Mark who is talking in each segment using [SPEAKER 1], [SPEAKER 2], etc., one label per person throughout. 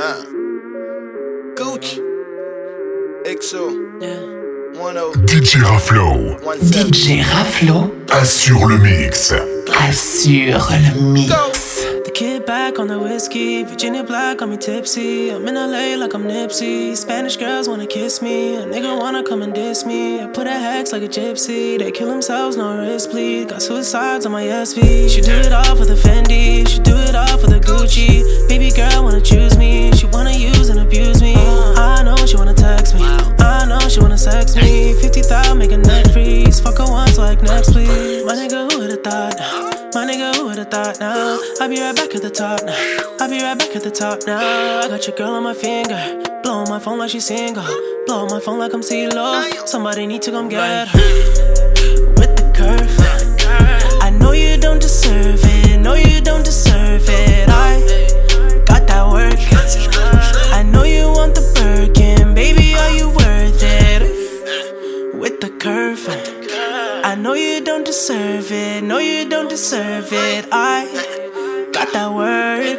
[SPEAKER 1] Huh. Gucci. XO.
[SPEAKER 2] Yeah.
[SPEAKER 1] 10.
[SPEAKER 3] DJ Raflo.
[SPEAKER 1] 17.
[SPEAKER 4] DJ Raflo
[SPEAKER 3] Assure le mix.
[SPEAKER 4] assure le mix.
[SPEAKER 2] Back on the whiskey. Virginia Black got me tipsy. I'm in LA like I'm Nipsey. Spanish girls wanna kiss me. A nigga wanna come and diss me. I put a hex like a gypsy. They kill themselves, no wrist bleed. Got suicides on my SV. She do it all for the Fendi. She do it all for the Gucci. Baby girl wanna choose me. She wanna use and abuse me. I know she wanna text me. I know she wanna sex me. 50,000 make a net freeze. Fuck her once like next, please. My nigga, who would've thought? My nigga, who would've thought now? I'll be right back at the top now. I'll be right back at the top now. I got your girl on my finger. Blow my phone like she's single. Blow my phone like I'm CeeLo. Somebody need to come get her. With the curve. I know you don't deserve it. No, you don't deserve it. I got that work. I know you want the Birkin. Baby, are you worth it? With the curve. Know you don't deserve it. No, you don't deserve it. I got that word.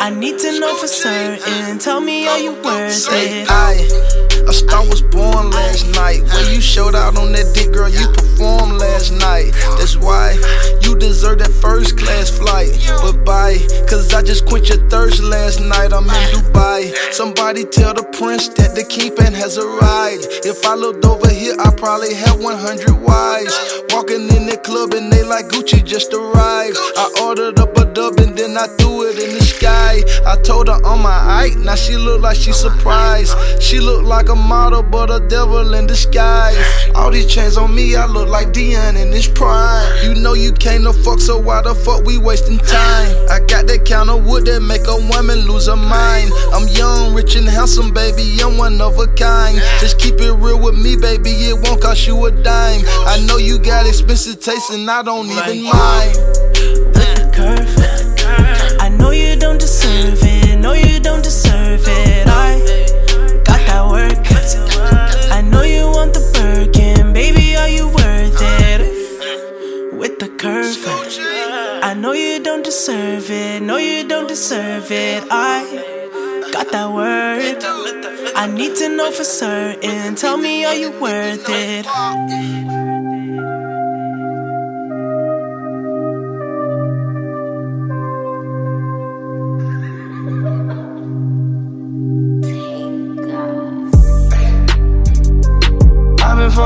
[SPEAKER 2] I need to know for certain. Tell me, are you worth it?
[SPEAKER 1] A star was born last night. When you showed out on that dick, girl, you performed last night. That's why you deserve that first class flight. But bye, cause I just quenched your thirst last night. I'm in Dubai. Somebody tell the prince that the kingpin has arrived. If I looked over here, I probably have 100 wives. Walking in the club and they like Gucci just arrived. I ordered up a dub and then I threw it in the sky. I told her on my eye, now she look like she surprised. She look like a model, but a devil in disguise. All these chains on me, I look like Dion in his prime. You know you can't no fuck, so why the fuck we wasting time? I got that kind of wood that make a woman lose her mind. I'm young, rich and handsome, baby, I'm one of a kind. Just keep it real with me, baby, it won't cost you a dime. I know you got expensive taste and I don't even mind.
[SPEAKER 2] with the curve. I know you don't deserve it. No, you don't deserve it. I that work. I know you want the Birkin. Baby, are you worth it? With the curve. I know you don't deserve it. No, you don't deserve it. I got that word. I need to know for certain. Tell me, are you worth it?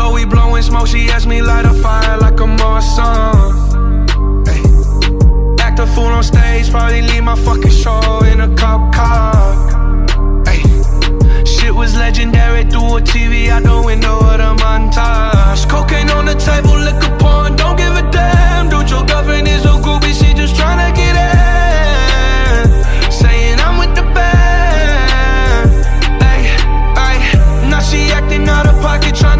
[SPEAKER 5] Door, we blowing smoke. She asked me light a fire like a Marsan. Ay, act a fool on stage, probably leave my fucking show in a cop car. Ay, shit was legendary through a TV out the window of the montage. Cocaine on the table, liquor porn, don't give a damn. Dude, your girlfriend is a groupie, she just tryna get in. Saying I'm with the band. Ay, ay, now she acting out of pocket, tryna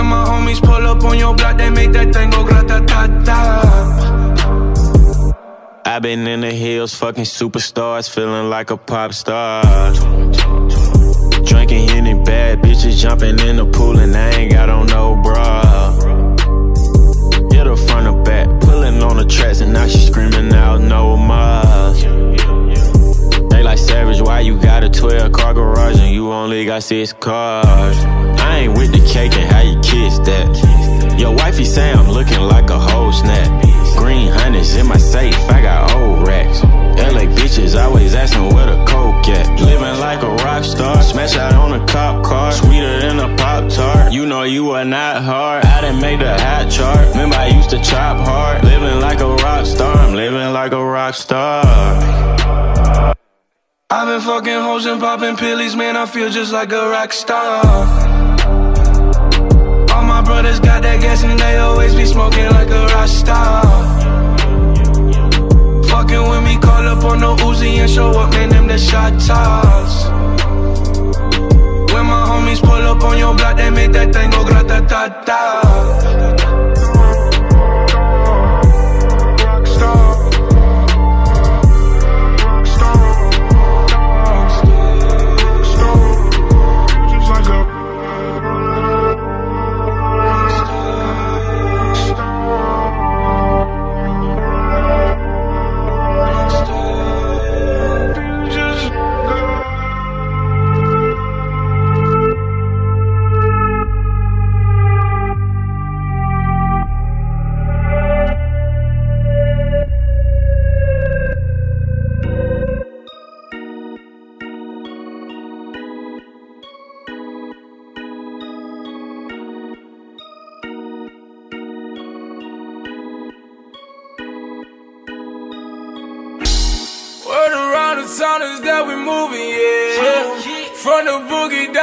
[SPEAKER 5] When my homies pull up on your block, they make that thing go ta ta.
[SPEAKER 6] I've been in the hills, fucking superstars, feeling like a pop star. Drinking any bad bitches, jumping in the pool, and I ain't got on no bra. Hit her front or back, pulling on the tracks, and now she screaming out no more. They like savage, why you got a 12 car garage and you only got six cars? Ain't with the cake and how you kiss that. Your wifey say I'm looking like a whole snap. Green hundreds in my safe, I got old racks. LA bitches always asking where the coke at. Living like a rock star, smash out on a cop car, sweeter than a Pop Tart. You know you are not hard. I didn't make the hot chart. Remember, I used to chop hard. Living like a rock star, I'm living like a rock star.
[SPEAKER 7] I've been fucking hoes and popping pillies, man. I feel just like a rock star. Brothers got that gas and they always be smoking like a rock star. Fucking with me, call up on the Uzi and show up, man. Them the shot toss. When my homies pull up on your block, they make that thing go grata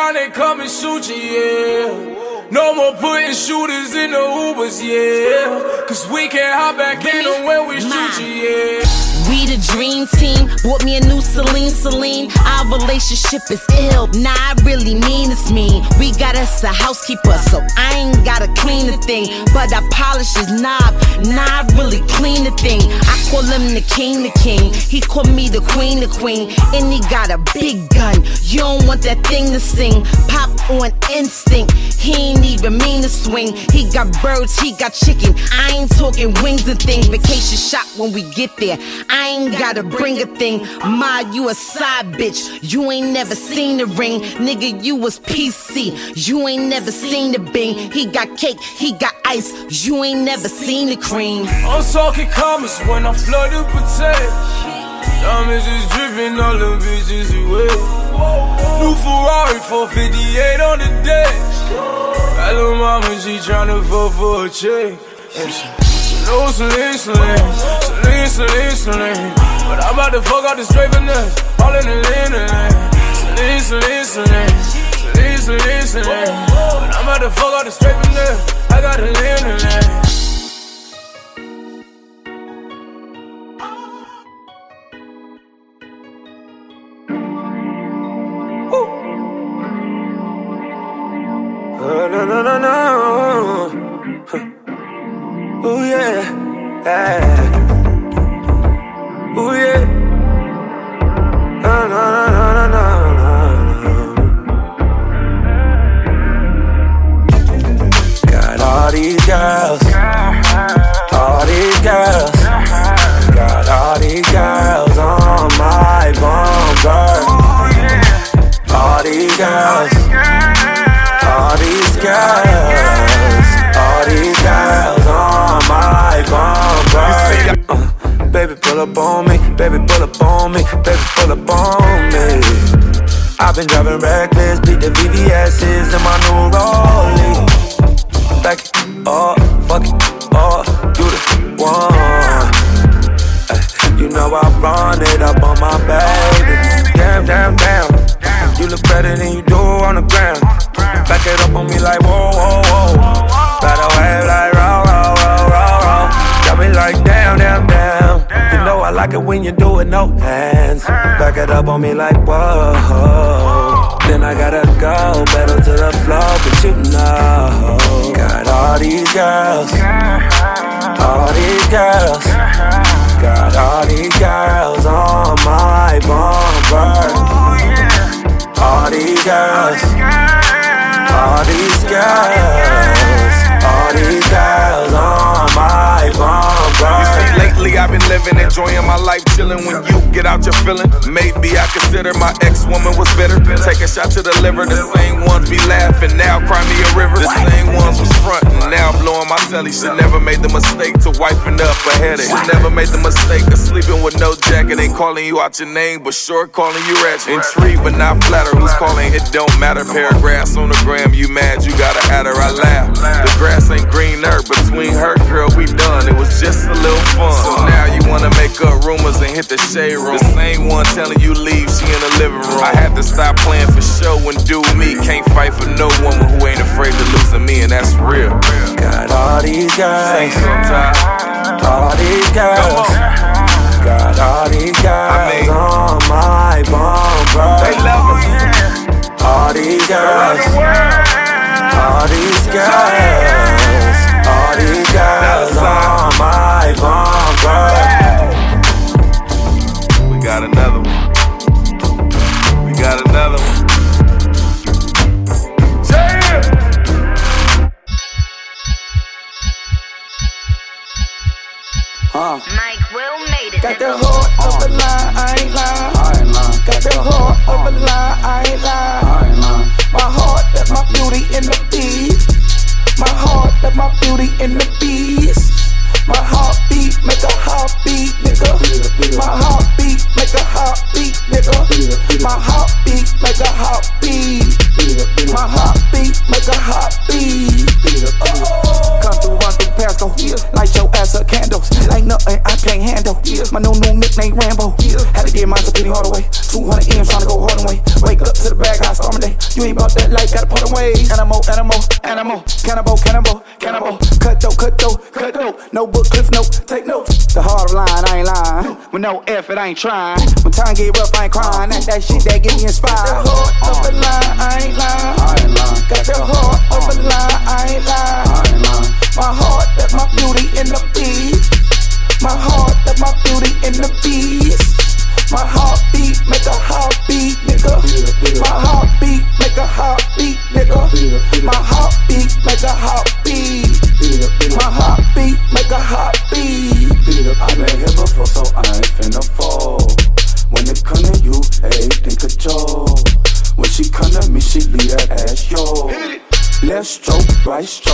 [SPEAKER 7] down, they come and shoot you, yeah. No more putting shooters in the Ubers, yeah. Cause we can't hop back in them when we shoot you, yeah.
[SPEAKER 8] We the dream team. Bought me a new Celine Celine. Our relationship is ill. Nah, I really mean it's mean. We got us a housekeeper, so I ain't gotta clean the thing. But I polish his knob. Nah, I really clean the thing. I call him the king, the king. He call me the queen, the queen. And he got a big gun. You don't want that thing to sing. Pop on instinct. He ain't even mean to swing. He got birds, he got chicken. I ain't talking wings and things. Vacation shot when we get there. I ain't gotta bring a thing. Ma, you a side bitch. You ain't never seen the ring. Nigga, you was PC. You ain't never seen the bing. He got cake, he got ice. You ain't never seen the cream.
[SPEAKER 7] I'm talking commas when I flood the potato. Diamonds is dripping, all the bitches away. New Ferrari 458 on the dash. Little mama, she tryna vote for a check. And she, knows Celine, Celine, Celine, Celine. But I'm about to fuck out the straight finesse, all in the lane, the lane. Celine, Celine, Celine, Celine, Celine, Celine. But I'm about to fuck out the straight finesse, I got the lane, the lane.
[SPEAKER 9] Living, enjoying my life, chilling when you get out your feeling. Maybe I consider my ex woman was bitter. Take a shot to the liver. The same ones be laughing now, cry me a river. The same ones was frontin', now blowing my celly. Should never made the mistake to wiping up a headache. Should never made the mistake of sleeping with no jacket. Ain't calling you out your name, but sure calling you ratchet. Intrigued but not flattered. Who's calling? It don't matter. Paragraphs on the gram, you mad? You gotta add her. I laugh. The grass ain't greener between her, girl. We done. It was just a little fun. So now you wanna make up rumors and hit the shade room. The same one telling you leave, she in the living room. I had to stop playing for show and do me. Can't fight for no woman who ain't afraid to losing me, and that's real.
[SPEAKER 10] Got all these girls, all these girls. Got all these I mean, on my bumper.
[SPEAKER 9] They love us.
[SPEAKER 10] All these girls, all these girls, all these girls on my bumper. Uh.
[SPEAKER 11] Mike Will made it.
[SPEAKER 10] Got the heart of a lie, I ain't lying. I ain't lying. Got the heart of a lie, I ain't lying. I ain't lying. My heart, that my beauty in the beast. My heart, that my beauty in the beast. My heartbeat make a heartbeat, nigga. My heartbeat make a heartbeat, nigga. My heartbeat make a heartbeat. My heartbeat make a heartbeat. Come through, run through, pass go. Light your ass up candles. Ain't nothing I can't handle. My new new nickname Rambo. Had to get mine to penny hard away. 200 M's trying to go hard away. Wake up to the bag, high storming day. You ain't about that life, gotta put away. Animal, animal, animal. Cannibal, cannibal, cannibal. Cut though, cut though, cut though. No book, cliff note, take notes. The hard line, I ain't lying. With no effort, I ain't trying. When time get rough, I ain't crying. That, that shit that get me inspired. The heart of a line, I ain't lying. I ain't lying. Got the heart of a line, I ain't lying. I ain't lying. My heart, that my beauty in the beast. My heart, that my beauty in the beast. My heartbeat make a heartbeat, nigga. My heartbeat make a heartbeat, nigga. My heartbeat make a heartbeat. My heartbeat make a heartbeat. I've been here before, so I ain't finna fall. When it come to you, everything control. When she come to me, she leave that ass yo. Left stroke, right stroke,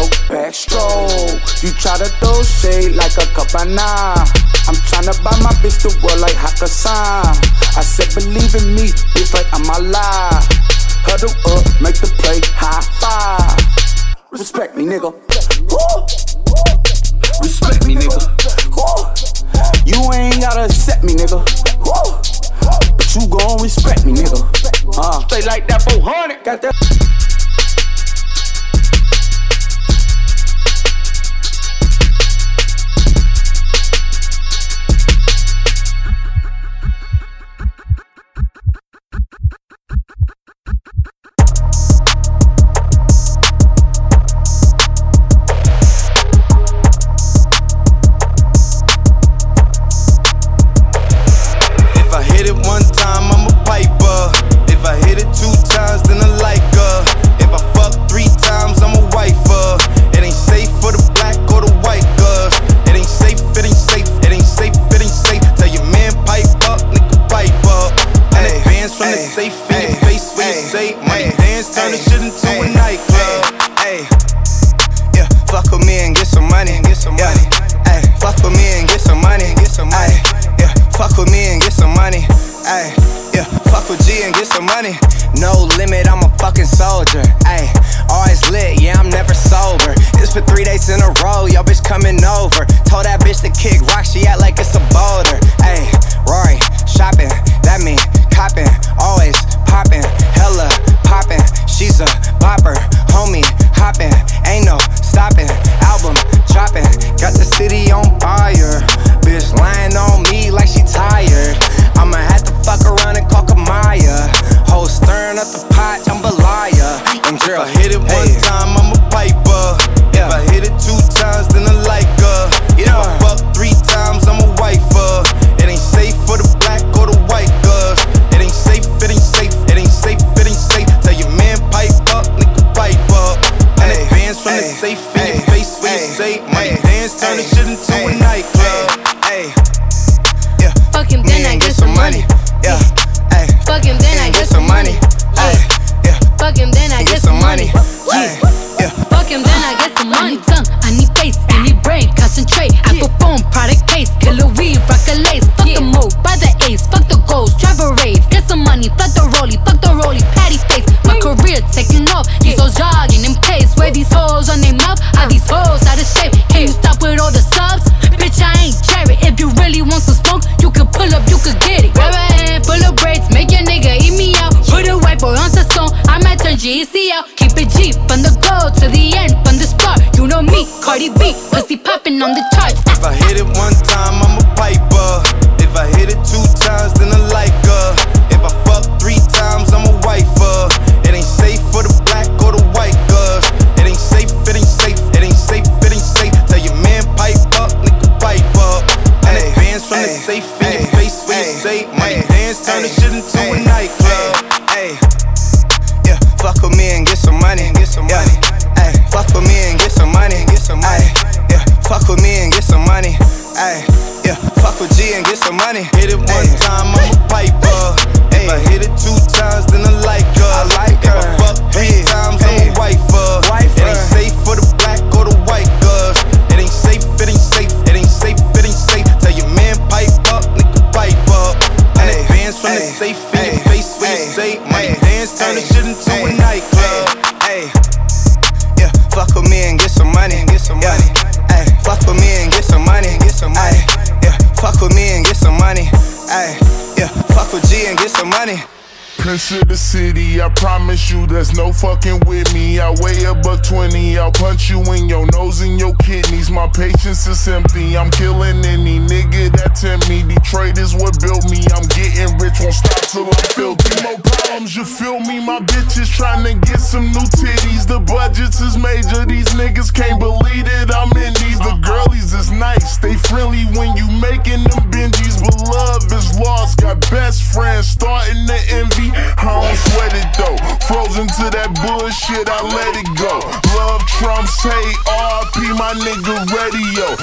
[SPEAKER 9] shit,
[SPEAKER 12] I let it go. Love trumps hate, RP my nigga radio.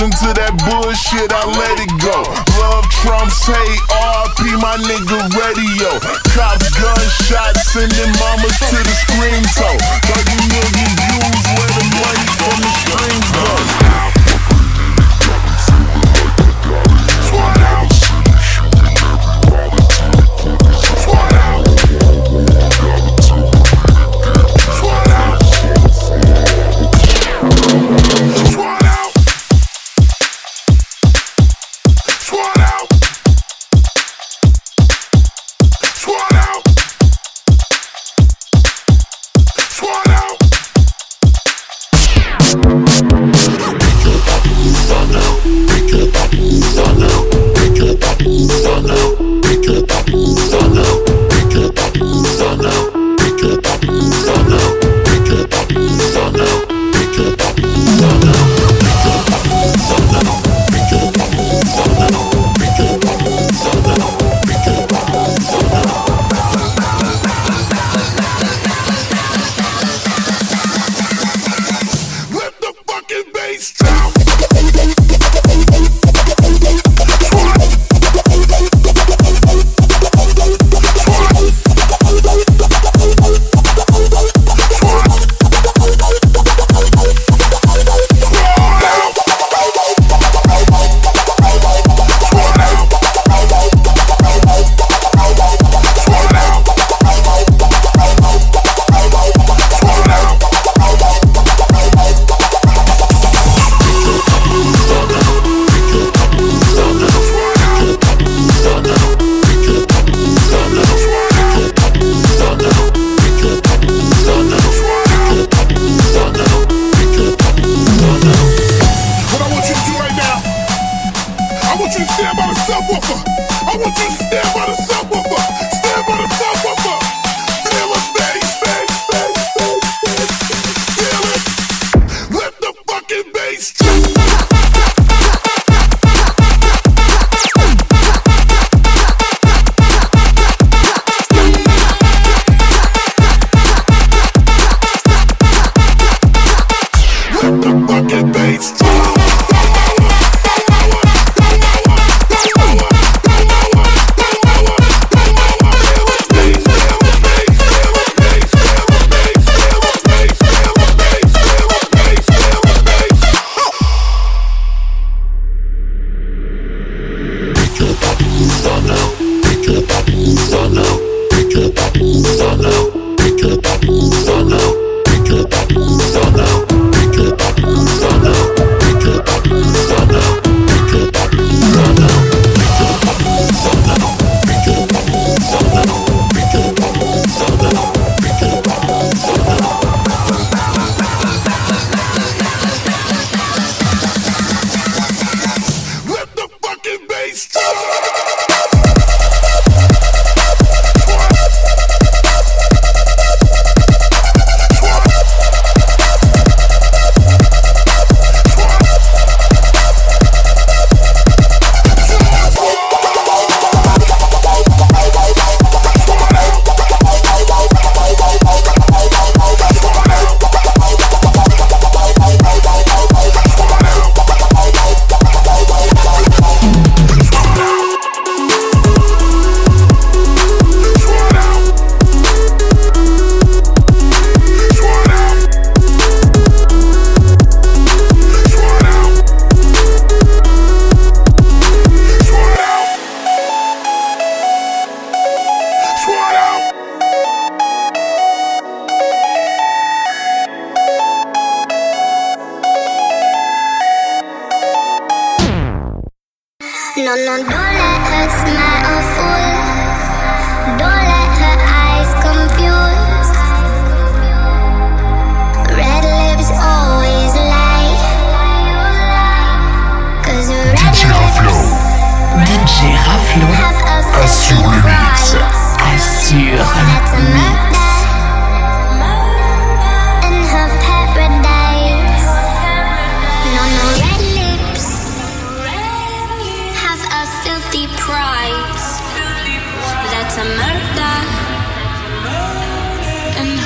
[SPEAKER 12] into that bullshit, I let it go. Love trumps hate, RP my nigga radio. Cops, gunshots, sending mamas to the screen toe. 30 million views, where the money from the streams
[SPEAKER 13] go.
[SPEAKER 14] Swat out.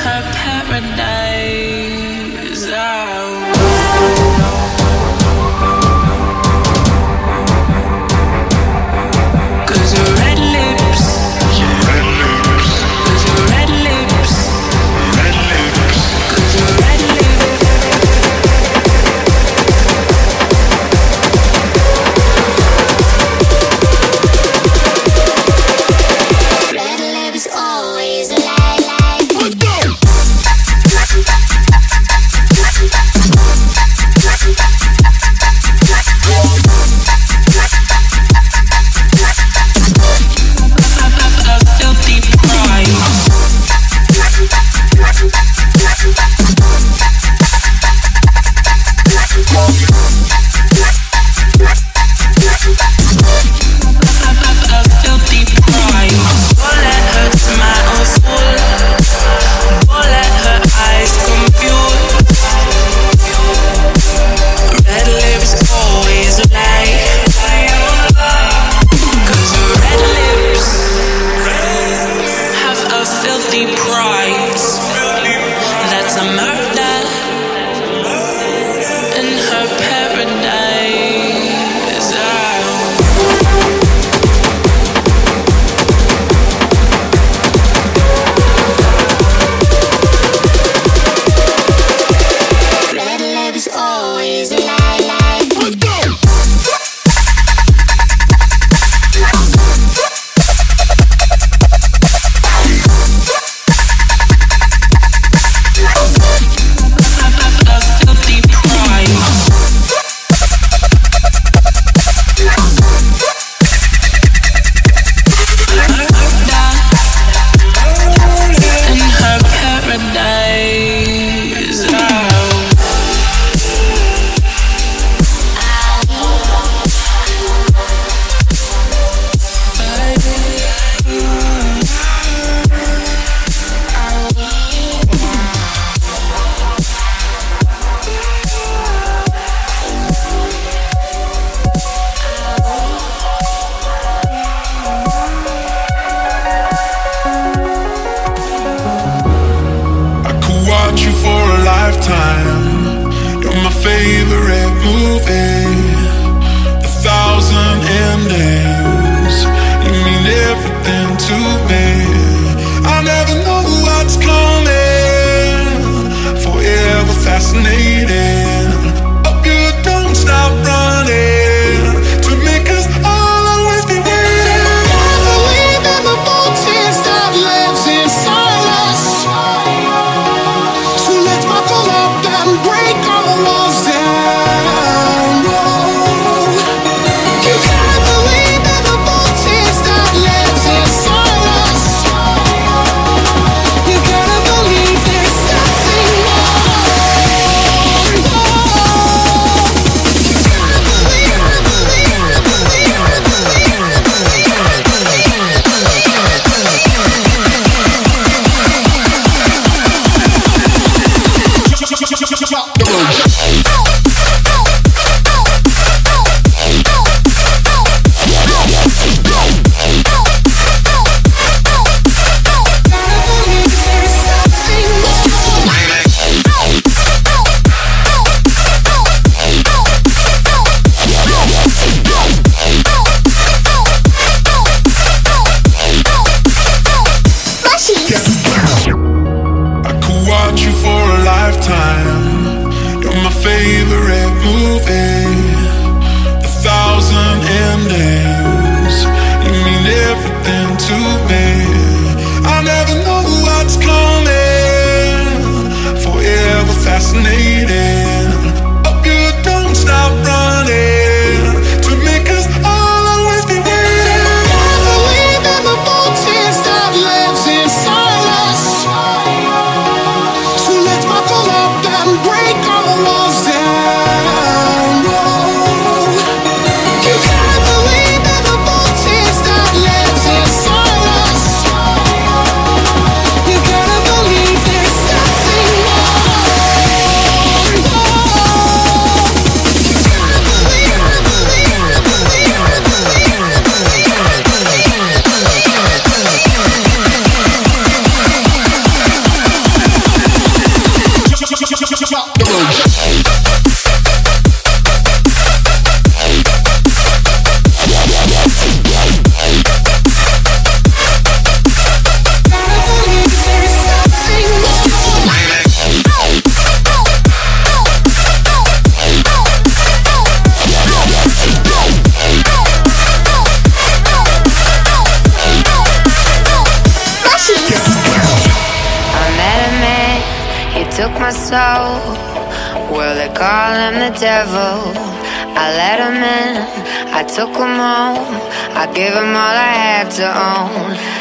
[SPEAKER 14] Her paradise.
[SPEAKER 15] Give them all I
[SPEAKER 16] had to own.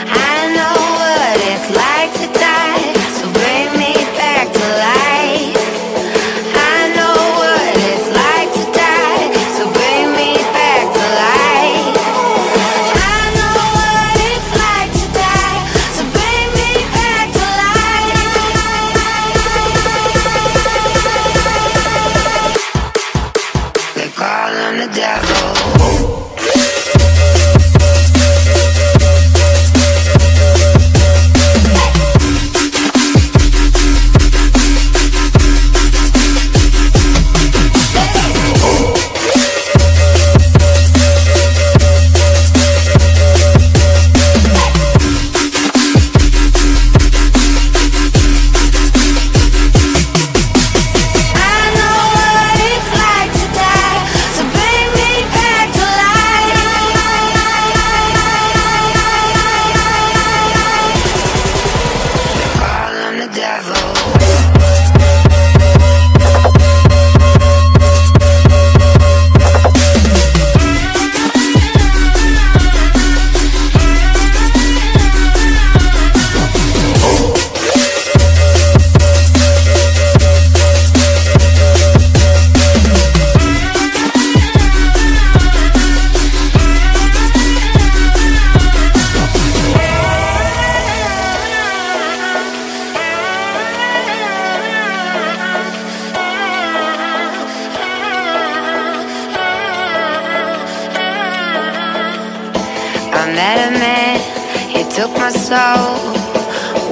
[SPEAKER 16] soul.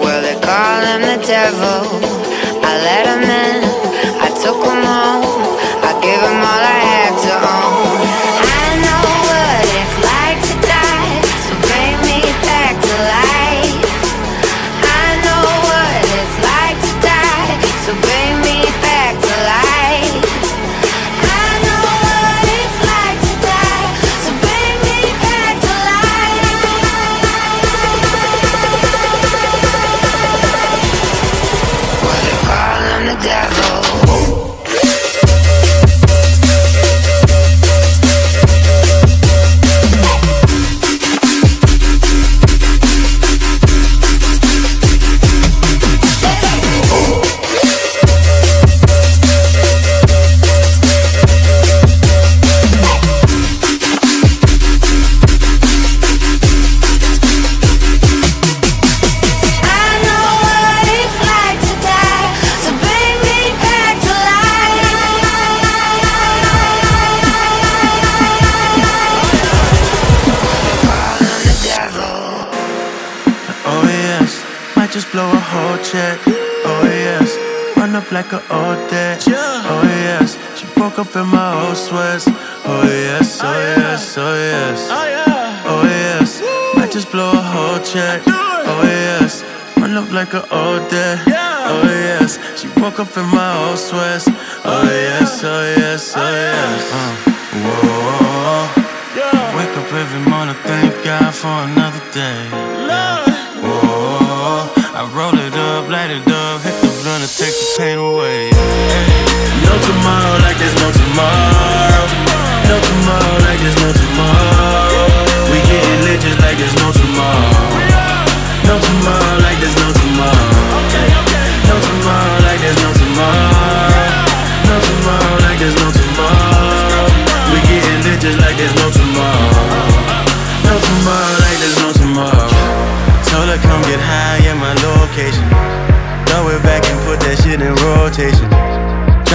[SPEAKER 16] Well, they call him the devil. I let him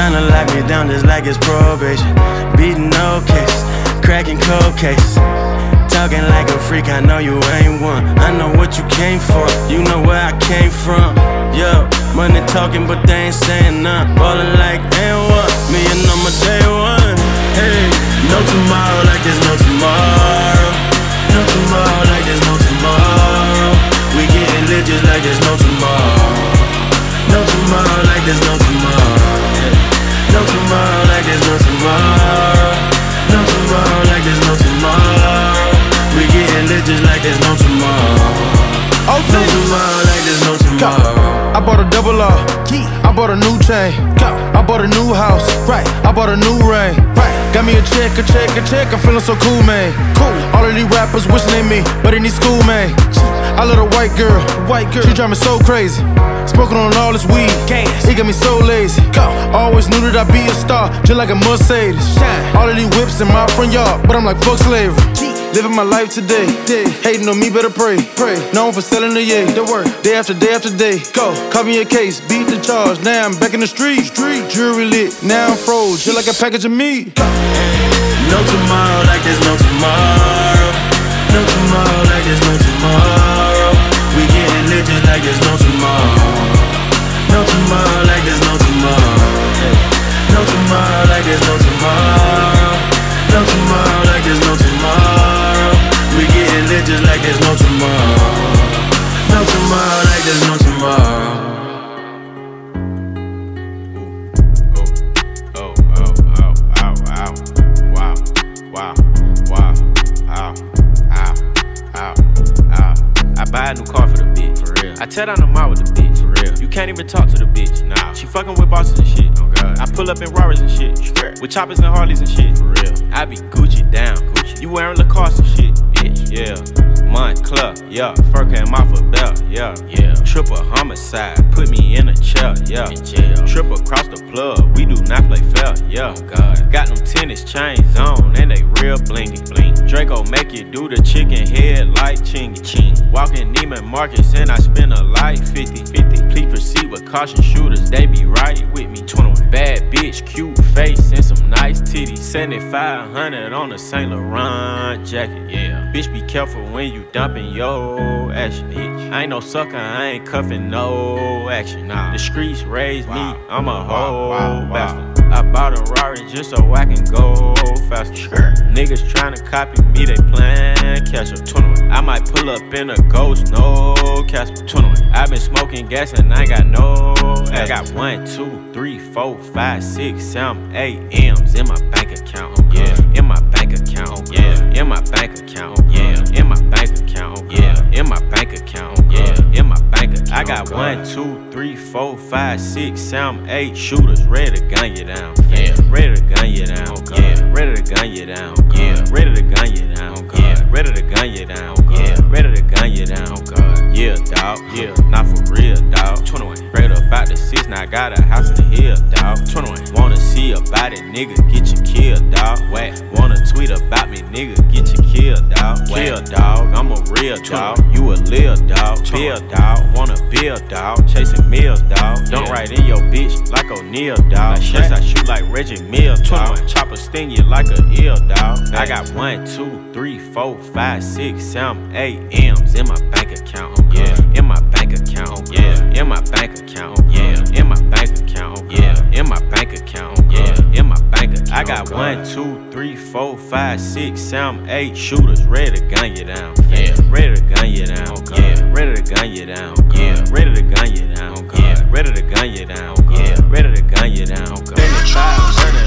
[SPEAKER 17] Tryna lock me down just like it's probation. Beating no case, cracking cold case. Talking like a freak, I know you ain't one. I know what you came for, you know where I came from. Yo,
[SPEAKER 9] money talking, but they ain't saying nothing. Ballin' like and what? Million on my day one. Hey, no tomorrow like there's no tomorrow. No tomorrow like there's no tomorrow. We getting lit just like there's no tomorrow. No tomorrow like there's no tomorrow. Like there's no tomorrow. No tomorrow like there's no tomorrow. We getting lit just like there's no tomorrow. No tomorrow like there's no tomorrow.
[SPEAKER 18] I bought a double R. I bought a new chain. I bought a new house. Right. I bought a new ring. Right. Got me a check, a check, a check. I'm feeling so cool, man. Cool. All of these rappers wishing they me, but in these school, man. I love a white girl. White girl. She drive me so crazy. Smoking on all this weed. Gas. It got me so lazy. Go. Always knew that I'd be a star, just like a Mercedes. Shine. All of these whips in my front yard, but I'm like fuck slavery. Living my life today. Day. Hating on me, better pray. Pray. Known for selling the yay. The work. Day after day after day. Go. Me a case. Beat the charge. Now I'm back in the street. Street. Jury lit. Now I'm froze. Just like a package of meat.
[SPEAKER 9] No tomorrow like there's no tomorrow. No tomorrow like there's no tomorrow. We getting lit just like there's no tomorrow. Tomorrow like there's no tomorrow. No tomorrow like there's no tomorrow.
[SPEAKER 6] I tear down the mall with the bitch, for real. You can't even talk to the bitch, nah. She fucking with bosses and shit, oh god. I pull up in Rarris and shit, with choppers and Harleys and shit, for real. I be Gucci down, Gucci. You wearing Lacoste and shit, bitch, yeah. Moncler, yeah. Fur came off a belt, yeah, yeah. Triple homicide, put me in a chair, yeah. In jail. Trip across the plug, we do not play fair, yeah. Oh god. Got them tennis chains on, and they real blingy, bling. Draco make you do the chicken head like chingy, ching. Walking Neiman Marcus, and I spend a life 50 50. Proceed with caution shooters, they be right with me. 21. Bad bitch, cute face, and some nice titties. 7500 on a Saint Laurent jacket, yeah. Bitch, be careful when you dumping yo action, bitch. I ain't no sucker, I ain't cuffing no action. Nah. The streets raised me, I'm a whole bastard. I bought a Rari just so I can go faster. Niggas tryna copy me, they plan catch up. 21. I might pull up in a ghost, no Casper. 21. I been smoking gas and I ain't got no. I got one, two, three, four, five, six, seven, eight M's in my bank account. In my bank account. Yeah, in my bank account. Yeah, in my bank account. Yeah, in my bank account. Yeah, in my bank account. I got one, two, three, four, five, six, seven, eight shooters ready to gun you down. Yeah, ready to gun you down. Yeah, ready to gun you down. Yeah, ready to gun you down. Yeah, ready to gun you down. Yeah, ready to gun you down. Yeah, dog. Yeah, not for real, dog. 21. Straight up out the six, now I got a house in the hill, dog. 21. Wanna see about it, nigga, get you killed, dog. Whack. Wanna tweet about me, nigga, get you killed, dog. Kill, dog. I'm a real dog. You a lil dog. Bill, dog. Wanna build, dog. Chasing meals, dog. Don't ride in your bitch like O'Neal, dog. Chase, I shoot like Reggie Miller, dog. Chopper sting you like a ill, dog. I got one, two, three, four, five, six, seven, eight M's in my bank account. Oh, Yeah, in my bank account. oh, Yeah, in my bank account. oh, Yeah, in my bank account. oh, Yeah, in my bank account. oh, Yeah, in my bank account. I got one, two, three, four, five, six, seven, eight shooters ready to gun you down. Yeah, ready to gun you down. Oh, oh, yeah, ready to gun you down. Oh, yeah, ready to gun you down. Yeah, ready to gun you down. Yeah, ready to gun you down.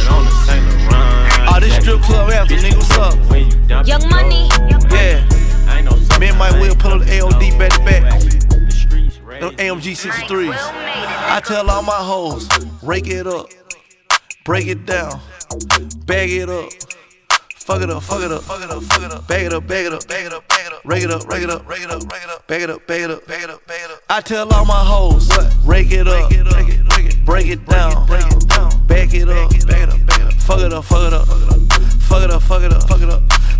[SPEAKER 6] on the Saint Laurent.
[SPEAKER 19] Oh, this strip club after, nigga, what's up?
[SPEAKER 20] Young Money.
[SPEAKER 19] Yeah. Me and Mike Will pull the AOD back to back. Them AMG 63s. I tell all my hoes, rake it up, break it down, bag it up. Fuck it up, fuck it up, fuck it up, fuck it up, bag it up, bag it up, bag it up, bag it up, rake it up, rake it up, rake it up, rake it up, bag it up, bag it up, bag it up, bag it up. I tell all my hoes, rake it up, break it down, bag it up, bag it up, bag it up, fuck it up, fuck it up, fuck it up, fuck it up, fuck it up,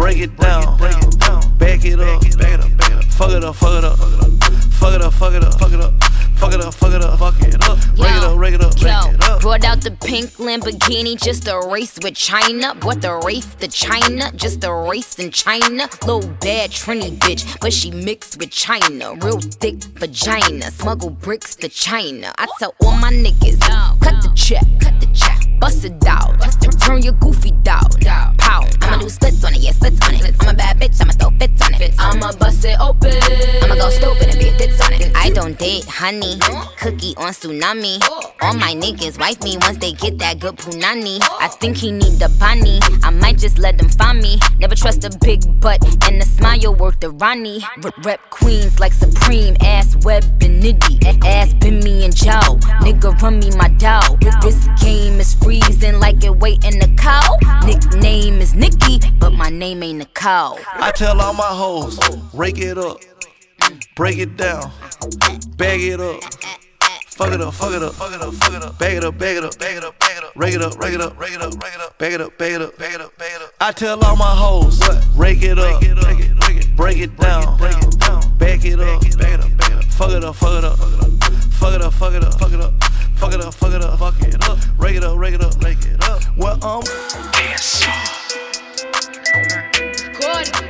[SPEAKER 19] break it down, back it up, back it up. Fuck it up, fuck it up, fuck it up, fuck it up, fuck it up. Fuck it up, fuck it up, fuck it up. Rake it up, rake it up, rake it up.
[SPEAKER 20] Brought out the pink Lamborghini just a race with Tyga. Brought the race to China, just a race in China. Little bad Trini bitch, but she mixed with China. Real thick vagina, smuggle bricks to China. I tell all my niggas, cut the check, cut the check, bust it down. Turn your goofy down, pow. I'ma do splits on it, yeah, splits on it. I'm a bad bitch, I'ma throw fits on it. I'ma bust it open. I'ma go stupid and be fits on it. I don't date honey, cookie on tsunami. All my niggas wife me once they get that good punani. I think he need the bunny. I might just let them find me. Never trust a big butt and a smile worth the Ronnie. Rep queens like Supreme, ass web and nitty. Ass been me and Joe. Nigga run me my dough. This game is freezing like it waiting the cow. Nickname is Nikki, but my name ain't Nicole.
[SPEAKER 19] I tell all my hoes, rake it up, break it down, bag it up. Fuck it up, fuck it up, fuck it up, fuck it up. Bag it up, bag it up, bag it up, bag it up. Rake it up, rake it up, rake it up, rake it up. Bag it up, bag it up, bag it up, bag it up. I tell all my hoes, rake it up, break it down, bag it up, bag it up, bag it up. Fuck it up, fuck it up, fuck it up, fuck it up, fuck it up, fuck it up, fuck it up, fuck it up. Rake it up, rake it up, rake it up. Well, um, dance.
[SPEAKER 21] Good.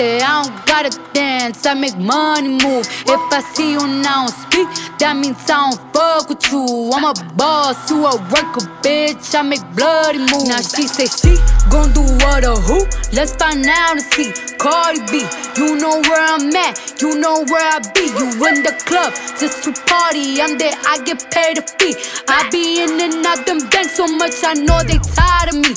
[SPEAKER 22] I don't gotta dance, I make money move. If I see you now speak, that means I don't fuck with you. I'm a boss, you a worker, bitch. I make bloody moves. Now she say she gon' do what or who? Let's find out and see. Cardi B, you know where I'm at, you know where I be. You in the club just to party. I'm there, I get paid a fee. I be in and out them banks so much, I know they tired of me.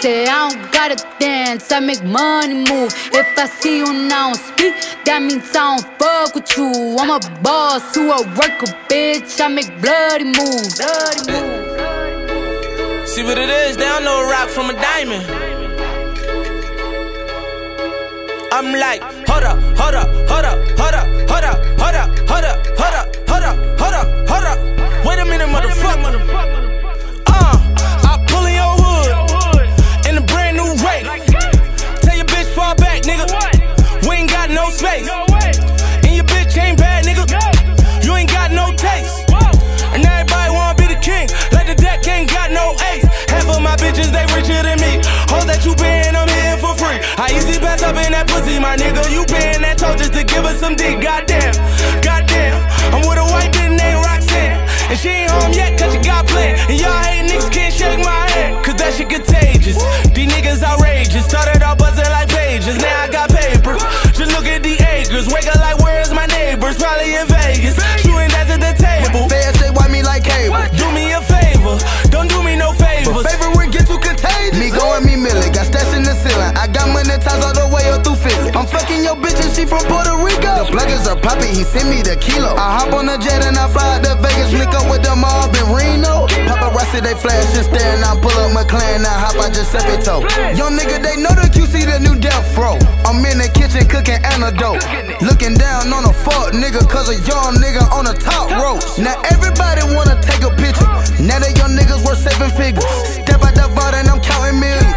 [SPEAKER 22] Say I don't gotta dance, I make money move. If I see you now speak, that means I don't fuck with you. I'm a boss, you a worker, bitch. I make bloody moves. Bloody moves.
[SPEAKER 23] See what it is, they don't know a rock from a diamond. I'm like, hold up, hold up, hold up, hold up, hold up, hold up, hold up, hold up, hold up, hold up, hold up. Wait a minute, motherfucker. Uh, straight. Tell your bitch fall back, nigga. We ain't got no space. And your
[SPEAKER 22] bitch ain't bad, nigga. You ain't got no taste. And everybody wanna be the king, like the deck ain't got no ace. Half of my
[SPEAKER 23] bitches, they richer than me. Hoes that you paying, I'm here for free. I easy pass up in that pussy, my nigga. You paying that toll just to give us some dick, goddamn. Goddamn, I'm with a white bitch named Roxanne. And she ain't home yet, cause she got planned. And y'all hate niggas can't shake my shit contagious. These niggas outrageous. Started off buzzing like pages. Now I got paper. Just look at the acres. Wake up like, where's my neighbors? Probably in Vegas. Shooting that's at the table.
[SPEAKER 24] Fast, they wipe me like cable.
[SPEAKER 23] Do me a favor. Don't do me no favors.
[SPEAKER 24] Favorite get too contagious. Me going me milli. Got stats in the ceiling. I got money ties all the way up through fucking your bitch and she from Puerto Rico. The pluggers are popping. He sent me the kilo. I hop on the jet and I fly to Vegas. Link up with the mob in Reno. Paparazzi, they flash and stare. And I pull up McLaren. I hop out Giuseppe toe. Young nigga, they know the QC, the new death row. I'm in the kitchen cooking antidote. Looking down on a fuck nigga, cause a young nigga on the top rope. Now everybody wanna take a picture. Now that young niggas worth seven figures. Step out the vault and I'm counting millions.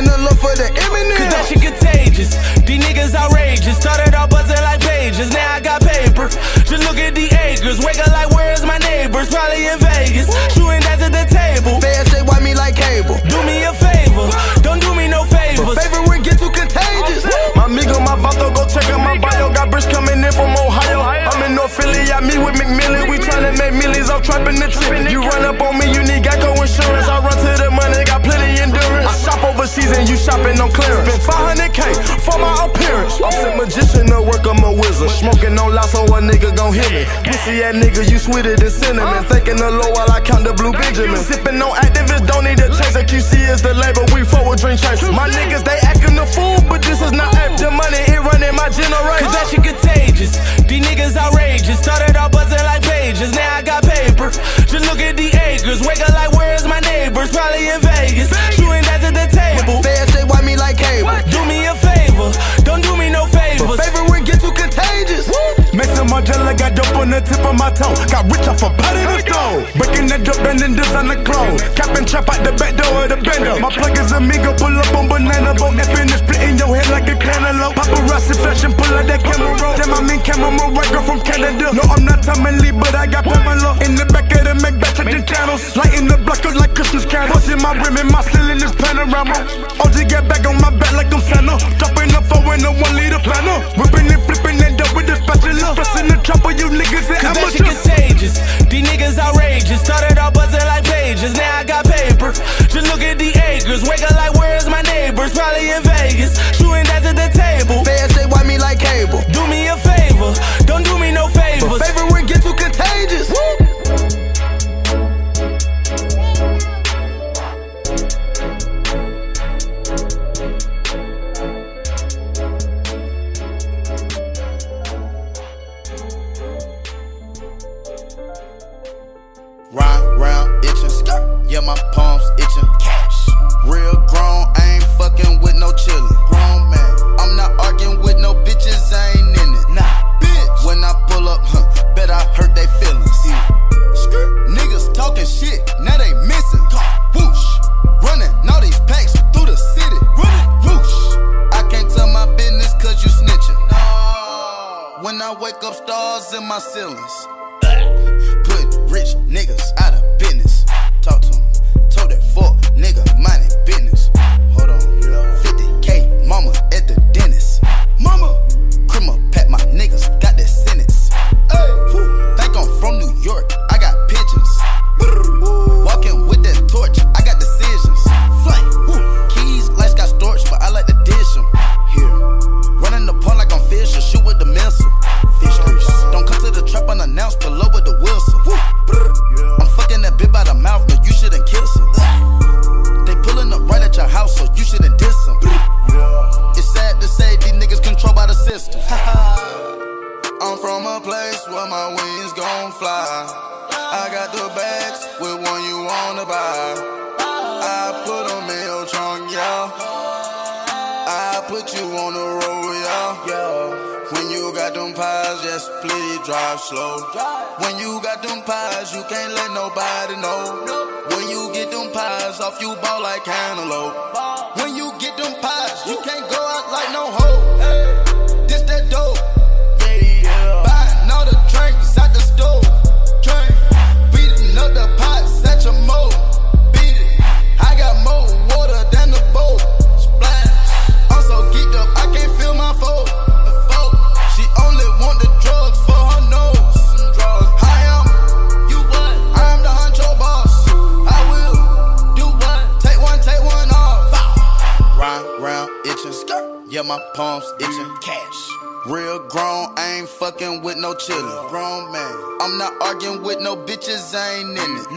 [SPEAKER 24] Thanking the Lord for the imminent.
[SPEAKER 23] Cause that shit contagious. These niggas outrageous. Started off buzzing like pages. Now I got paper. Just look at the acres. Wake up like, where's my neighbors? Probably in Vegas. Shooting that's at the table.
[SPEAKER 24] Fast, they wipe me like cable.
[SPEAKER 23] Do me a favor. Don't do me no favors.
[SPEAKER 24] Favorite get too contagious.
[SPEAKER 25] My amigo, my vato, go check out my bio. Got bricks coming in from Ohio. I'm in North Philly, I meet with McMillan. We tryna make millions, I'm trapping the trip. You run up on me, you need Geico insurance. I run to the money, got plenty endurance. I shop overseas and you shopping on clearance. Spent 500k for my appearance. I'm sick magician, no work, I'm a wizard. Smoking on loud, so a nigga gon' hit me. Pussy ass nigga, you sweeter than cinnamon. Thinking the low while I count the blue Benjamin. Sipping on Actavis, don't need a chase. A QC is the label, we forward drink chase. My niggas, tip of my tongue. Got rich off a pot in the stove. Breaking that dope and then designer clothes. Capping trap out the back door of the bender. My plug is amigo, pull up on banana boat. That finish splitting your head like a cantaloupe. Paparazzi fashion, pull out that camera roll. Damn, I'm in camera, right girl from Canada. No, I'm not Tommy Lee, but I got Pamela. In the back of the Maybach, the channels. Lighting the block up like Christmas candles. Pushing my rim and my ceiling is panorama. OG get back on my back like I'm Santa. Dropping the four in a one liter planner. Whipping and flipping and up with the spatula. Pressing the chopper, you niggas ain't
[SPEAKER 23] Cause that shit contagious. These niggas outrageous. Started off buzzing like pages. Now I got paper. Just look at the acres. Wake up like, where's my neighbors? Probably in Vegas. Shooting that's at the table.
[SPEAKER 24] Fast, they wipe me like cable.
[SPEAKER 23] Do me a favor. Don't do me no favors.
[SPEAKER 24] Favorite
[SPEAKER 26] you ball like cantaloupe.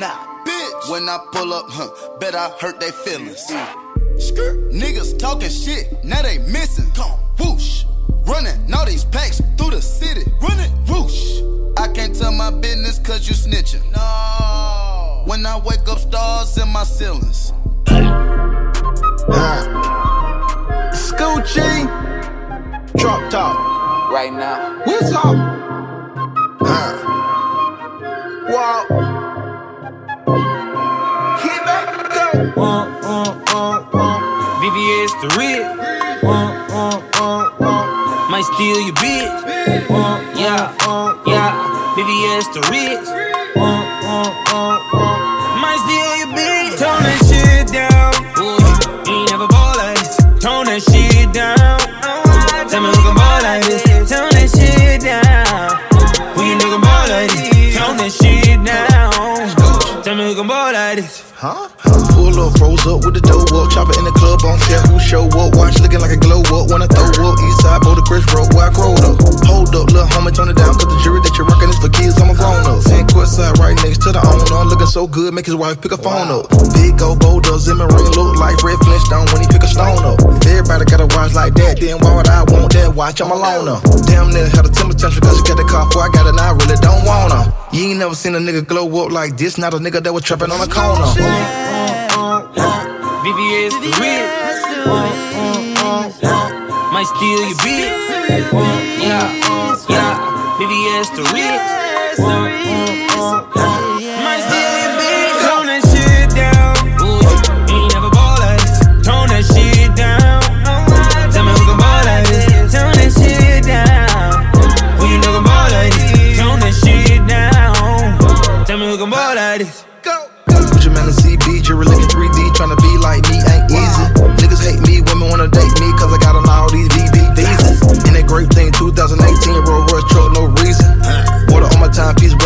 [SPEAKER 24] Nah, bitch. When I pull up, huh, bet I hurt they feelings. Mm. Skirt. Niggas talking shit, now they missing. Come whoosh. Running all these packs through the city. Running whoosh. I can't tell my business cause you snitching. No. When I wake up, stars in my ceilings.
[SPEAKER 1] Scoochie. Drop top.
[SPEAKER 24] Right now.
[SPEAKER 1] What's up? Huh. Wow.
[SPEAKER 7] Uh, uh, uh, uh. The red. Might steal your bitch. Uh, yeah, uh, yeah. VVS the red. Uh, uh, uh, uh. Might steal can ball like this.
[SPEAKER 1] Huh? Pull up, froze up with the dough up. Chopper in the club, on care who show up. Watch looking like a glow up. Wanna throw up. East side, boulder, Chris Road, where I growed up. So good, make his wife pick a phone up. Big old boulder, Zimmer ring look like Fred Flintstone when he pick a stone up. If everybody got a watch like that, then why would I want that watch? I'm a loner. Damn near had a temper tantrum cause you got the car before I got it, now I really don't want her. You ain't never seen a nigga glow up like this. Not a nigga that was trapping on the corner.
[SPEAKER 7] VVS the red. Uh, uh, uh, uh. Might steal your bitch. Yeah, yeah. VVS the red.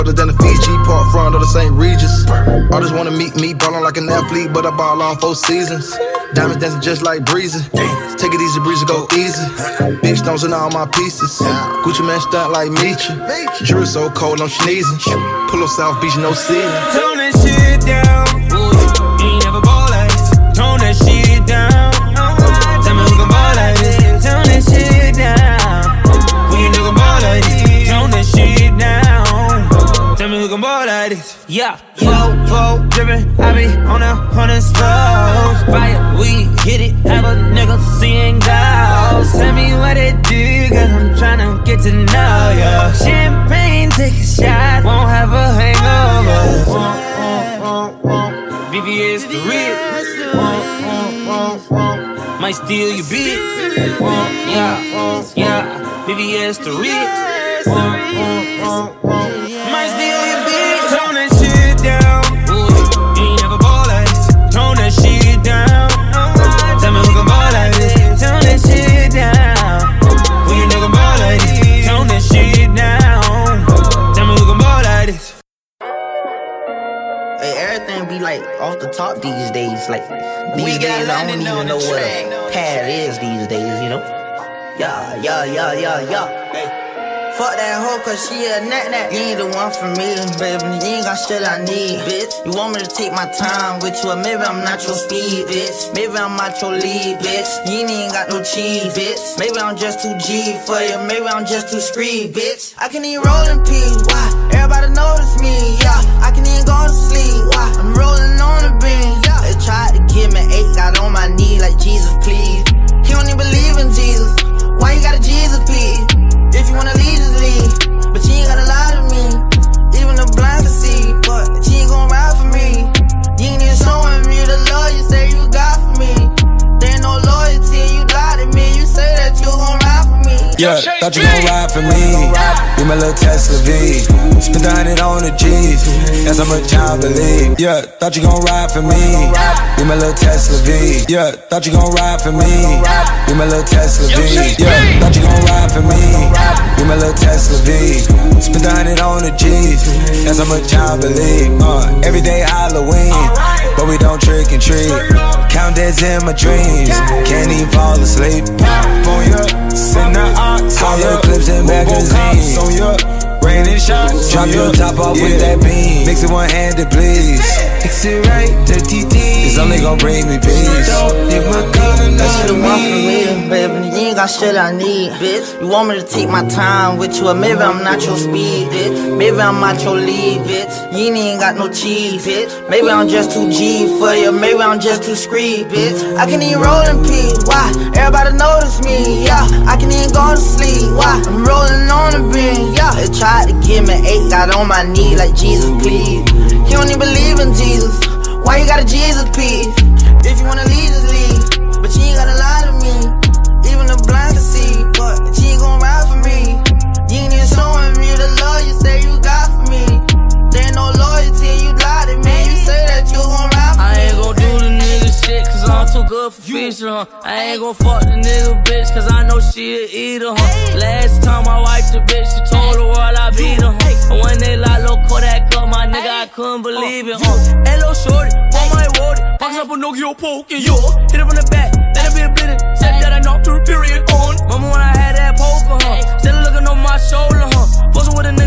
[SPEAKER 1] Timepiece, than the Fiji, Park front of the St. Regis. Artists wanna meet me, ballin' like an athlete, but I ball all four seasons. Diamonds dancing just like breezy. Take it easy, breezy, go easy. Big stones in all my pieces. Gucci Mane stunt like Meechie. Jury so cold, I'm sneezing. Pull up South Beach, no ceiling.
[SPEAKER 7] Tone that shit down. Ain't never ball like this. Tone that shit down. Tell me who can ball like this. Tone that shit down. Who you nigga ball like this? Tone that shit down. Tell me who can ball like this. Yeah, flow, flow, drippin'. I be on a hundred slows. Fire, we hit it. Have a nigga seeing ghosts. Tell me what it do, cause I'm tryna get to know ya. Champagne, take a shot. Won't have a hangover. VVS the red. Uh. Might steal your bitch. Yeah, yeah. VVS the red. Like
[SPEAKER 27] off the top these days. Like these days, I don't even know what a pad is these days. You know? Yeah, yeah, yeah, yeah, yeah. Fuck that hoe, cause she a nut nut. You ain't the one for me, baby. You ain't got shit I need, bitch. You want me to take my time with you, or maybe I'm not your speed, bitch. Maybe I'm not your lead, bitch. You ain't got no cheese, bitch. Maybe I'm just too G for you, maybe I'm just too screed, bitch. I can eat roll in peace, why? Everybody notice me, yeah. I can even go to sleep, why? I'm rolling on the beam, yeah. They tried to give me eight, got on my knee like Jesus, please. He don't even believe in Jesus. Why you got a Jesus, please? If you wanna leave, just leave. But you ain't gotta lie to me. Even the blind can see, but you ain't gon' ride for me. You ain't even showing me the love you say you got for me. There ain't no loyalty, you lie to me. You say that you gon' ride for me.
[SPEAKER 28] Yeah, thought you gon' ride for me. Be my little Tesla V. Spend a hundred on the G's. That's how much I believe. Yeah, thought you gon' ride for me. Be my little Tesla V. Yeah, thought you gon' ride for me. Be my little Tesla V. Yeah, thought you gon' ride for me. Be my little Tesla V. Spend a hundred on the G's. That's how much I believe. Uh, every day Halloween.
[SPEAKER 7] But we don't trick and treat. Count days in my dreams, can't even fall asleep. On ya, send the ox, hollow clips and magazines. On ya, raining shots, drop your top off with that beam. Mix it one handed, please. Mix it right, the TT. It's only gonna bring me peace. If my gun,
[SPEAKER 27] That's the one for me, baby. You ain't got shit I need, bitch. You want me to take my time with you, or maybe I'm not your speed, bitch. Maybe I'm not your lead, bitch. You ain't got no cheese, bitch. Maybe I'm just too G for you, maybe I'm just too screed, bitch. I can even roll in peace, why? Everybody notice me, yeah. I can even go to sleep, why? I'm rolling on the beam, yeah. They tried to give me eight, got on my knee like Jesus, please. You don't even believe in Jesus. Why you got a Jesus piece? If you wanna leave, just leave. But you ain't gotta lie to me. Even the blind can see, but you ain't gon' ride for me. You ain't even showing me the love you say you got for me. There ain't no loyalty, you lied to me. You say that you gon' ride for
[SPEAKER 23] I
[SPEAKER 27] me.
[SPEAKER 23] ain't gon' do the nigga shit, cause I'm too good for fishing, huh? I ain't gon' fuck the nigga bitch, cause I know she a eater, huh? Last time I wiped the bitch, she told the world I beat her, huh? And when they lock low Kodak up, my I couldn't uh. believe it, huh? Hello, shorty, on my road, box up a Nokia poking you. Hit it from the back, let it be a minute, said that I knocked her period on. Mama, when I had that poker, huh? Still looking over my shoulder, huh? Fussing with a nigga,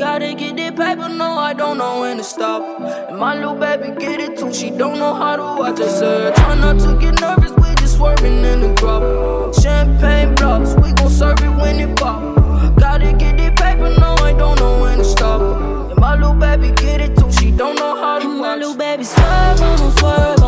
[SPEAKER 29] Gotta get that paper, no, I don't know when to stop. And my little baby get it too, she don't know how to watch us. Uh, try not to get nervous, we just swerving in the drop. Champagne blocks, we gon' serve it when it pop. Gotta get that paper, no, I don't know when to stop. And my little baby get it too, she don't know how to watch. And my little baby swerve, I'm swerve.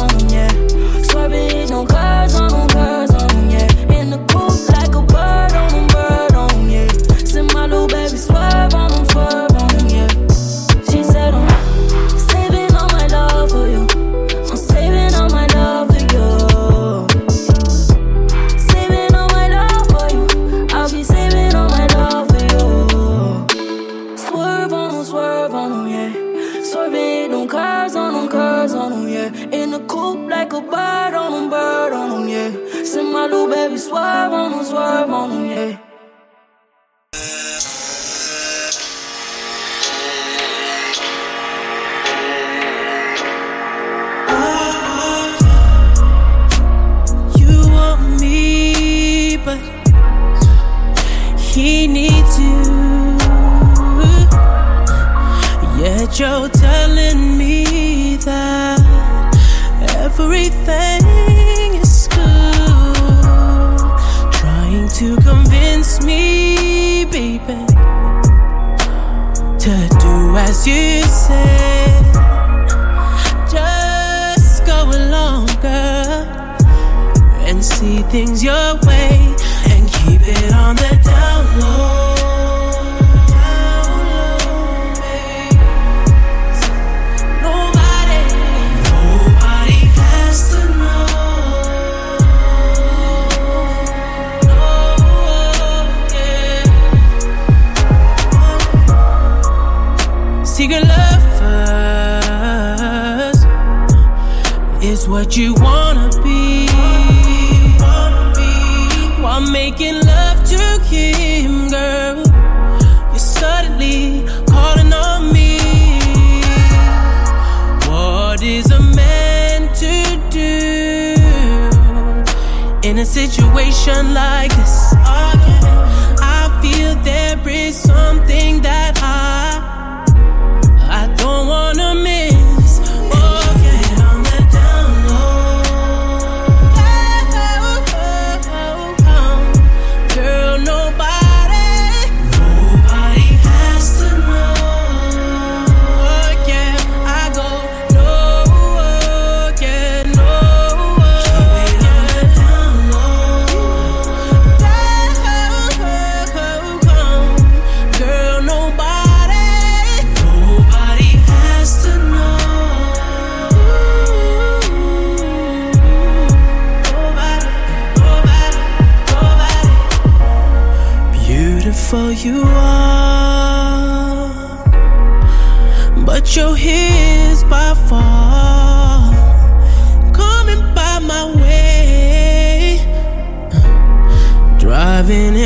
[SPEAKER 29] connection like
[SPEAKER 2] this. I feel there is something that I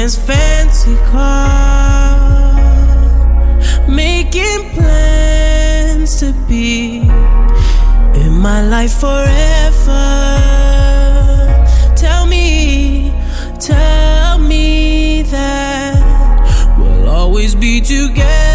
[SPEAKER 2] man's fancy car, making plans to be in my life forever. Tell me, tell me that we'll always be together.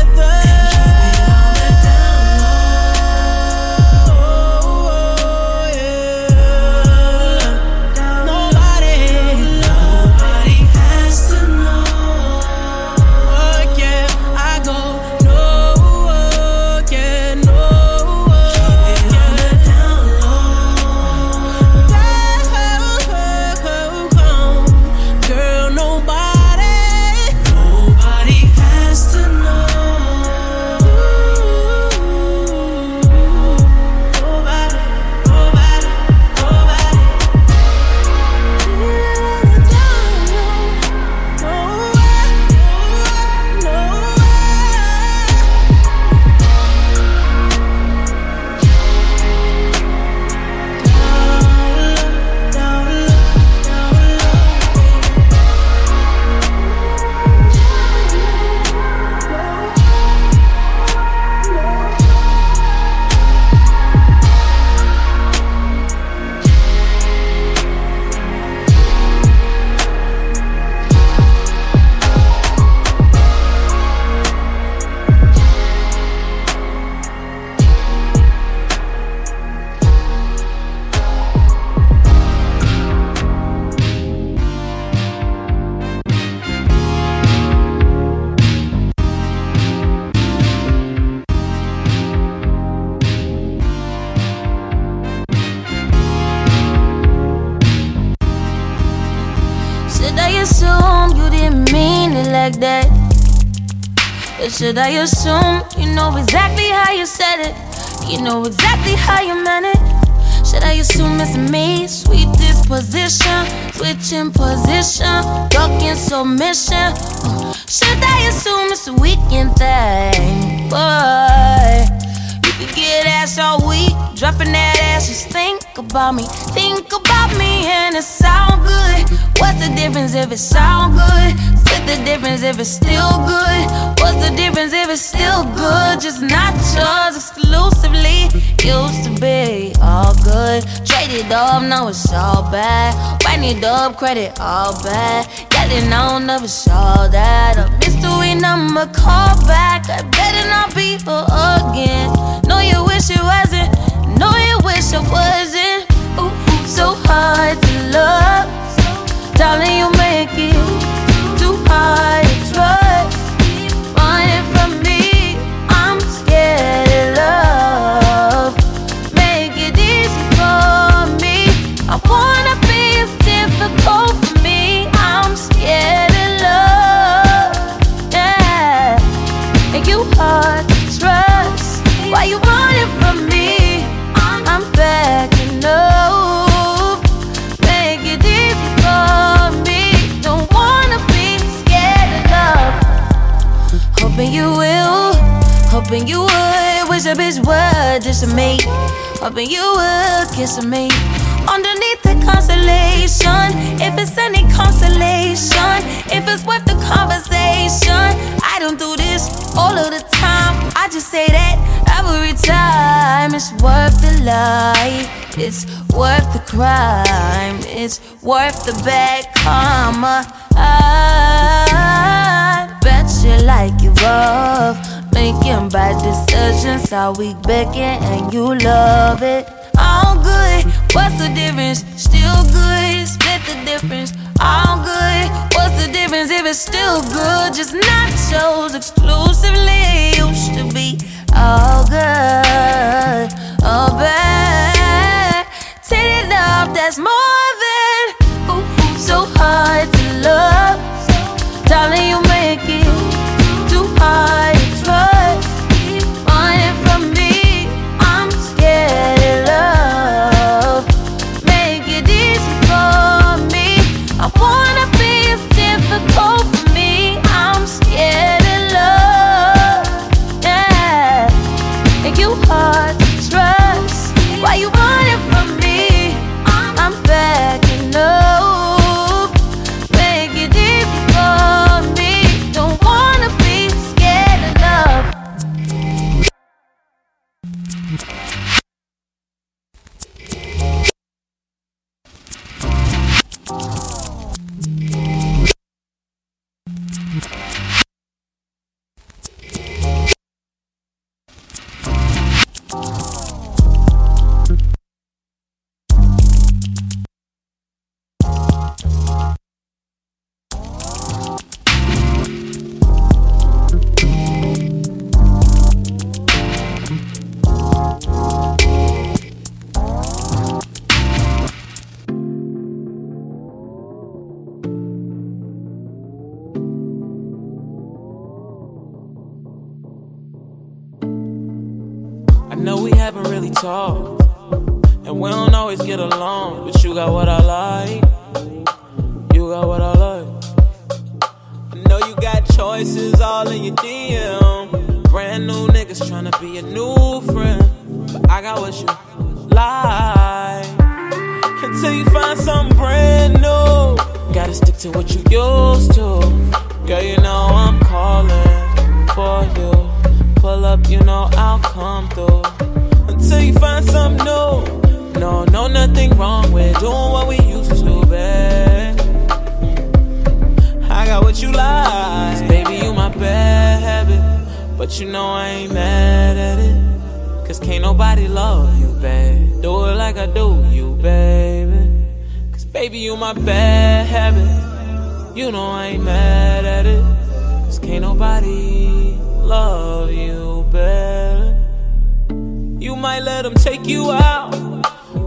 [SPEAKER 30] Should I assume you know exactly how you said it? You know exactly how you meant it. Should I assume it's me? Sweet disposition, switching position, ducking submission. Should I assume it's a weekend thing? Boy, you could get ass all week, dropping that ass. Just think about me, think about me, and it sound good. What's the difference if it sound good? Split the difference if it's still good. What's the difference if it's still good? Just not yours exclusively. Used to be all good. Traded up, now it's all bad. Writing it up, credit all bad. Getting on it's all that. A mystery number, call back. I better not be for again. Know you wish it wasn't. Know you wish it wasn't. So hard to love. Darling, you make it too hard hoping you would. Wish a bitch would just me. Hoping you would kiss me. Underneath the constellation, if it's any consolation, if it's worth the conversation, I don't do this all of the time. I just say that every time. It's worth the lie, it's worth the crime, it's worth the bad karma. I bet you like it rough, making bad decisions. How we beckon and you love it. All good, what's the difference? Still good, split the difference. All good, what's the difference if it's still good? Just nachos exclusively. Used to be all good, all bad.
[SPEAKER 17] Talked, and we don't always get along. But you got what I like, you got what I like. I know you got choices all in your DM. Brand new niggas tryna be a new friend, but I got what you like. Until you find something brand new, gotta stick to what you used to. Girl, you know I'm calling for you. Pull up, you know I'll come through. Until you find something new. No, no, nothing wrong with doing what we used to, babe. I got what you like. baby, you my bad habit. But you know I ain't mad at it. Cause can't nobody love you, babe. Do it like I do you, baby. Cause baby, you my bad habit. You know I ain't mad at it. Cause can't nobody love you better. Might let them take you out,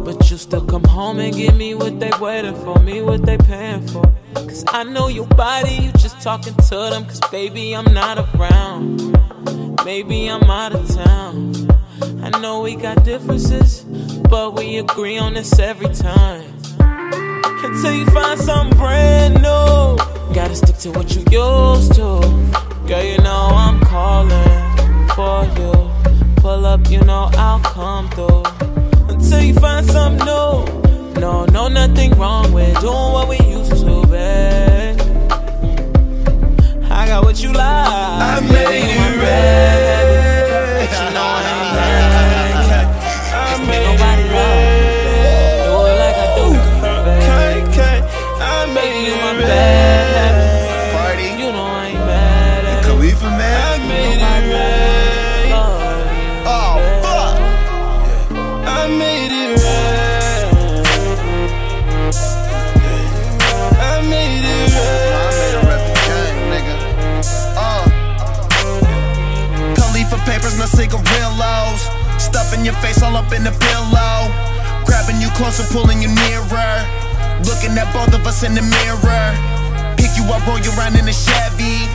[SPEAKER 17] but you still come home and give me what they waiting for, me what they paying for. Cause I know your body, you just talking to them. Cause baby, I'm not around. Maybe I'm out of town. I know we got differences, but we agree on this every time. Until you find something brand new, gotta stick to what you used to. Girl, you know I'm calling for you. Pull up, you know I'll come through. Until you find something new. No, no, nothing wrong with doing what we used to, babe. I got what you like. I
[SPEAKER 18] made it
[SPEAKER 17] red.
[SPEAKER 26] Face all up in the pillow. Grabbing you closer, pulling you nearer. Looking at both of us in the mirror. Pick you up, roll you around in a Chevy.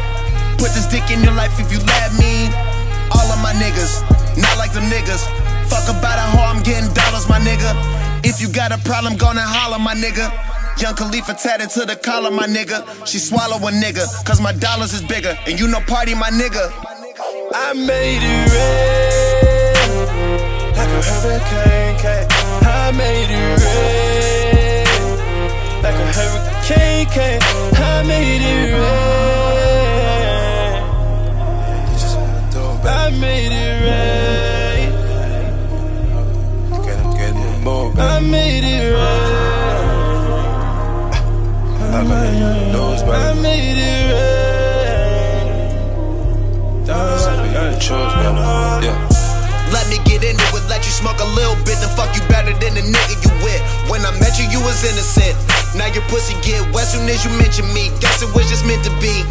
[SPEAKER 26] Put this dick in your life if you let me. All of my niggas, not like them niggas. Fuck about a hoe, I'm getting dollars, my nigga. If you got a problem, gonna holler, my nigga. Young Khalifa tatted to the collar, my nigga. She swallow a nigga, cause my dollars is bigger. And you know party, my nigga.
[SPEAKER 18] I made it red like a hurricane. K. I made it red like a hurricane. K. I made it red. I made it red. I made it red. I made it red. Yeah.
[SPEAKER 26] Let me get into it, let you smoke a little bit, then fuck you better than the nigga you with. When I met you, you was innocent. Now your pussy get wet soon as you mention me. Guess it was just meant to be.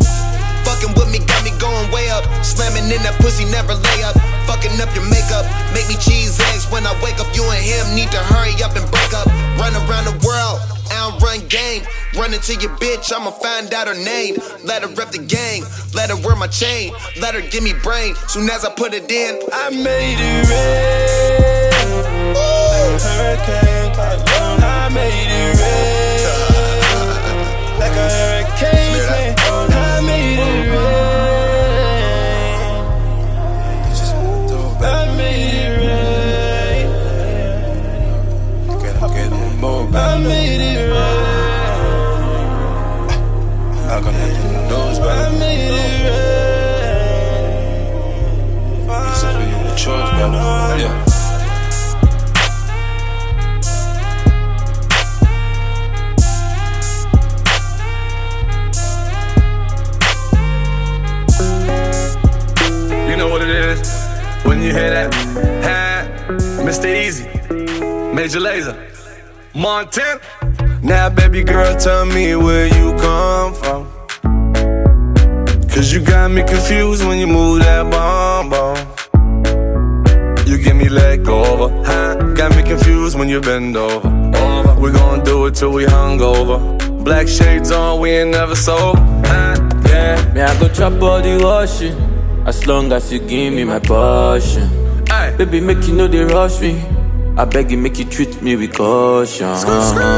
[SPEAKER 26] Fucking with me got me going way up. Slamming in that pussy, never lay up. Fucking up your makeup, make me cheese eggs when I wake up. You and him need to hurry up and break up. Run around the world, I don't run game. Run into your bitch, I'ma find out her name. Let her rep the game, let her wear my chain, let her give me brain. Soon as I put it in,
[SPEAKER 18] I made it red. Yeah. You know what it is when you hear that? Ha, Mr. Eazi, Major Lazer, Montana. Now, baby girl, tell me where you come from. Cause you got me confused when you move that bomb. Give me over, huh? Got me confused when you bend over. over. We gon' do it till we hungover. Black shades on, we ain't never sober. Huh? Yeah.
[SPEAKER 17] Me, I go chop all the washing. As long as you give me my passion. Baby, make you know they rush me. I beg you, make you treat me with caution.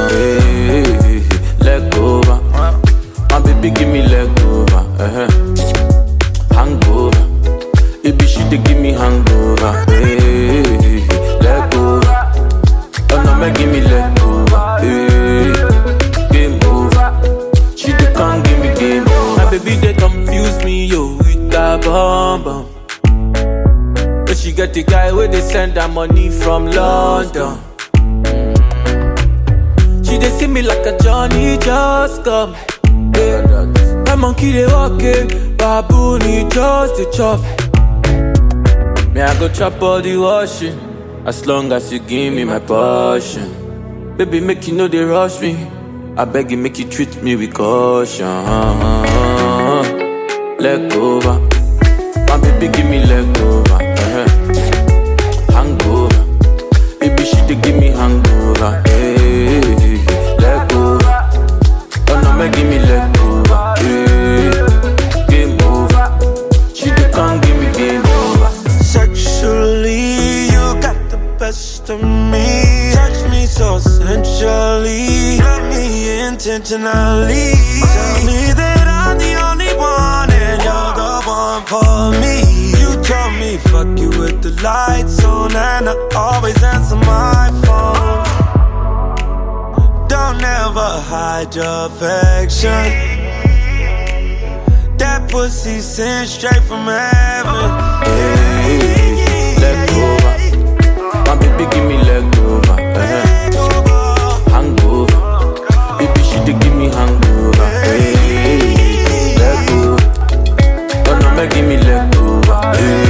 [SPEAKER 17] Hey, hey, hey, leg over. My baby, give me leg over. Uh-huh. Hangover. Baby, she dey give me hangover. Hey, get the guy where they send her money from London. She they see me like a Johnny just come. Yeah. My monkey they walking, baboon he just the chop. Me I go chop all the washing, as long as you give me my passion. Baby make you know they rush me. I beg you make you treat me with caution. Leg over, my baby give me leg over. uh-huh. Hangover, eh, eh, eh, me
[SPEAKER 31] Hey, leg over. Oh no, make give me over. Hey, game over. She come give me game over.
[SPEAKER 9] Sexually, you got the best of me. Touch me so sensually. Love me intentionally. Tell me that I'm the only one and you're the one for me. Fuck you with the lights on and I always answer my phone. Don't ever hide your affection. That pussy sent straight from heaven.
[SPEAKER 31] Hey, leg over. My baby give me leg over. Uh-huh. Hangover. Baby she dey give me hangover. Hey, over. Oh no, make give me over. Hey,